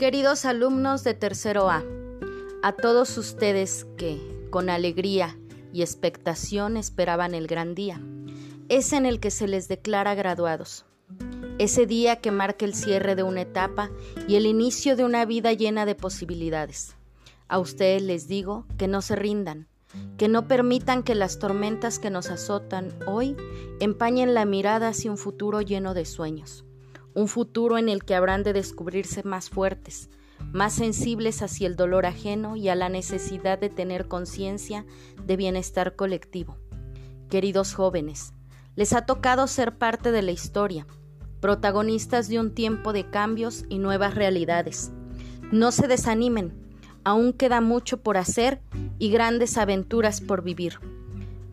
Queridos alumnos de tercero A, a todos ustedes que, con alegría y expectación, esperaban el gran día, es en el que se les declara graduados. Ese día que marca el cierre de una etapa y el inicio de una vida llena de posibilidades. A ustedes les digo que no se rindan, que no permitan que las tormentas que nos azotan hoy empañen la mirada hacia un futuro lleno de sueños un futuro en el que habrán de descubrirse más fuertes, más sensibles hacia el dolor ajeno y a la necesidad de tener conciencia de bienestar colectivo. Queridos jóvenes, les ha tocado ser parte de la historia, protagonistas de un tiempo de cambios y nuevas realidades. No se desanimen, aún queda mucho por hacer y grandes aventuras por vivir.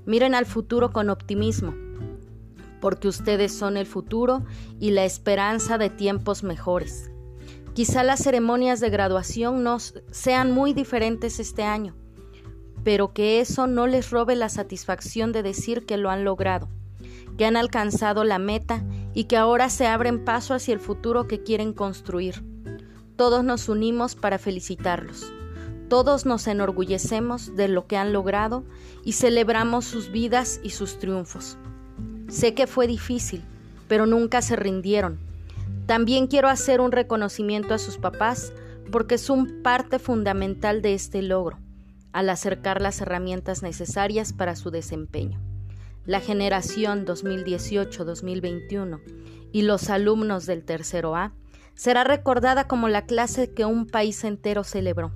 Miren al futuro con optimismo porque ustedes son el futuro y la esperanza de tiempos mejores. Quizá las ceremonias de graduación no sean muy diferentes este año, pero que eso no les robe la satisfacción de decir que lo han logrado, que han alcanzado la meta y que ahora se abren paso hacia el futuro que quieren construir. Todos nos unimos para felicitarlos. Todos nos enorgullecemos de lo que han logrado y celebramos sus vidas y sus triunfos. Sé que fue difícil, pero nunca se rindieron. También quiero hacer un reconocimiento a sus papás porque son parte fundamental de este logro, al acercar las herramientas necesarias para su desempeño. La generación 2018-2021 y los alumnos del tercero A será recordada como la clase que un país entero celebró.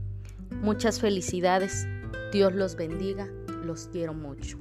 Muchas felicidades, Dios los bendiga, los quiero mucho.